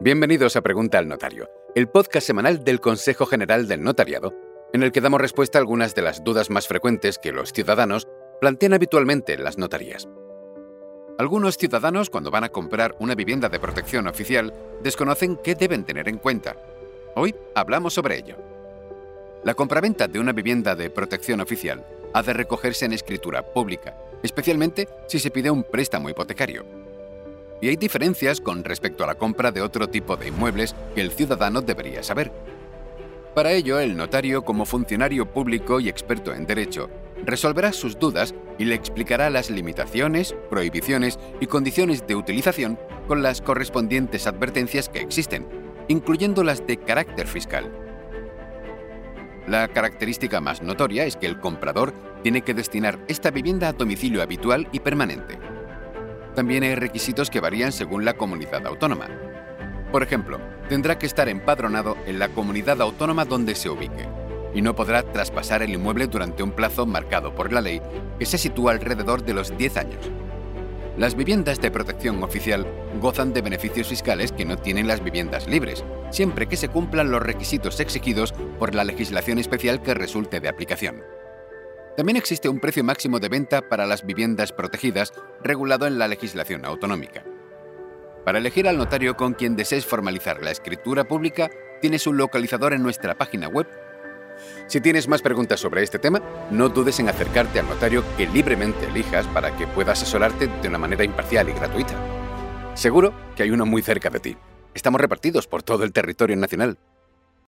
Bienvenidos a Pregunta al Notario, el podcast semanal del Consejo General del Notariado, en el que damos respuesta a algunas de las dudas más frecuentes que los ciudadanos plantean habitualmente en las notarías. Algunos ciudadanos, cuando van a comprar una vivienda de protección oficial, desconocen qué deben tener en cuenta. Hoy hablamos sobre ello. La compraventa de una vivienda de protección oficial ha de recogerse en escritura pública, especialmente si se pide un préstamo hipotecario y hay diferencias con respecto a la compra de otro tipo de inmuebles que el ciudadano debería saber. Para ello, el notario, como funcionario público y experto en derecho, resolverá sus dudas y le explicará las limitaciones, prohibiciones y condiciones de utilización con las correspondientes advertencias que existen, incluyendo las de carácter fiscal. La característica más notoria es que el comprador tiene que destinar esta vivienda a domicilio habitual y permanente también hay requisitos que varían según la comunidad autónoma. Por ejemplo, tendrá que estar empadronado en la comunidad autónoma donde se ubique y no podrá traspasar el inmueble durante un plazo marcado por la ley que se sitúa alrededor de los 10 años. Las viviendas de protección oficial gozan de beneficios fiscales que no tienen las viviendas libres, siempre que se cumplan los requisitos exigidos por la legislación especial que resulte de aplicación. También existe un precio máximo de venta para las viviendas protegidas regulado en la legislación autonómica. Para elegir al notario con quien desees formalizar la escritura pública, tienes un localizador en nuestra página web. Si tienes más preguntas sobre este tema, no dudes en acercarte al notario que libremente elijas para que pueda asesorarte de una manera imparcial y gratuita. Seguro que hay uno muy cerca de ti. Estamos repartidos por todo el territorio nacional.